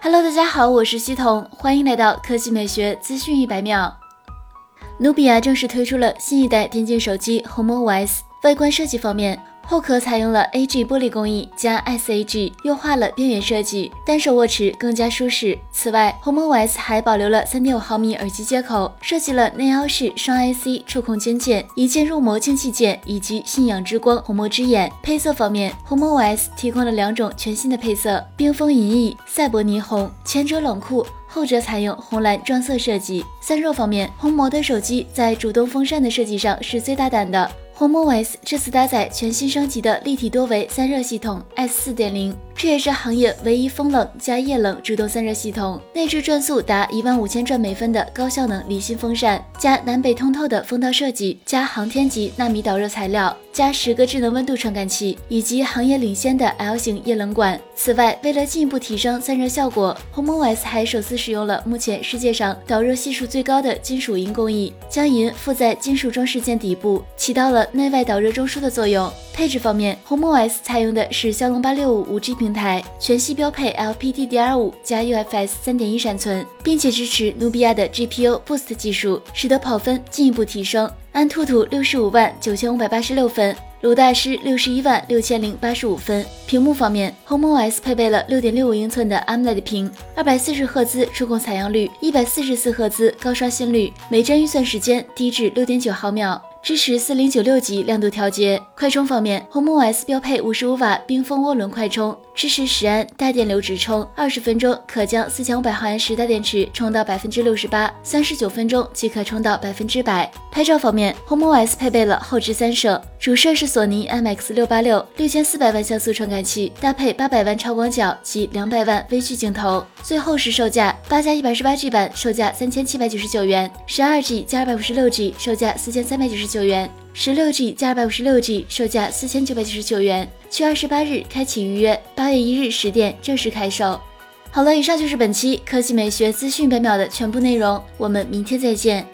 Hello，大家好，我是西彤，欢迎来到科技美学资讯一百秒。努比亚正式推出了新一代电竞手机 HomeOS，外观设计方面。后壳采用了 AG 玻璃工艺加 SAG，优化了边缘设计，单手握持更加舒适。此外，HomeOS 还保留了3.5毫米耳机接口，设计了内凹式双 IC 触控肩键、一键入模静气键以及信仰之光虹膜之眼。配色方面，HomeOS 提供了两种全新的配色：冰封银翼、赛博霓虹。前者冷酷，后者采用红蓝撞色设计。散热方面，红魔的手机在主动风扇的设计上是最大胆的。HomeOS 这次搭载全新升级的立体多维散热系统 S 4.0，这也是行业唯一风冷加液冷主动散热系统。内置转速达一万五千转每分的高效能离心风扇，加南北通透的风道设计，加航天级纳米导热材料。加十个智能温度传感器，以及行业领先的 L 型液冷管。此外，为了进一步提升散热效果鸿蒙 OS 还首次使用了目前世界上导热系数最高的金属银工艺，将银附在金属装饰件底部，起到了内外导热中枢的作用。配置方面，HomeOS 采用的是骁龙八六五五 G 平台，全系标配 LPDDR5 加 UFS 三点一闪存，并且支持努比亚的 GPU Boost 技术，使得跑分进一步提升。安兔兔六十五万九千五百八十六分，鲁大师六十一万六千零八十五分。屏幕方面，HomeOS 配备了六点六五英寸的 AMOLED 屏，二百四十赫兹触控采样率，一百四十四赫兹高刷新率，每帧预算时间低至六点九毫秒。支持四零九六级亮度调节。快充方面，HomeOS 标配五十五瓦冰封涡轮快充，支持十安大电流直充，二十分钟可将四千五百毫安时大电池充到百分之六十八，三十九分钟即可充到百分之百。拍照方面，HomeOS 配备了后置三摄，主摄是索尼 IMX 六八六六千四百万像素传感器，搭配八百万超广角及两百万微距镜头。最后是售价，八加一百十八 G 版售价三千七百九十九元，十二 G 加二百五十六 G 售价四千三百九十九元，十六 G 加二百五十六 G 售价四千九百九十九元。七月二十八日开启预约，八月一日十点正式开售。好了，以上就是本期科技美学资讯百秒的全部内容，我们明天再见。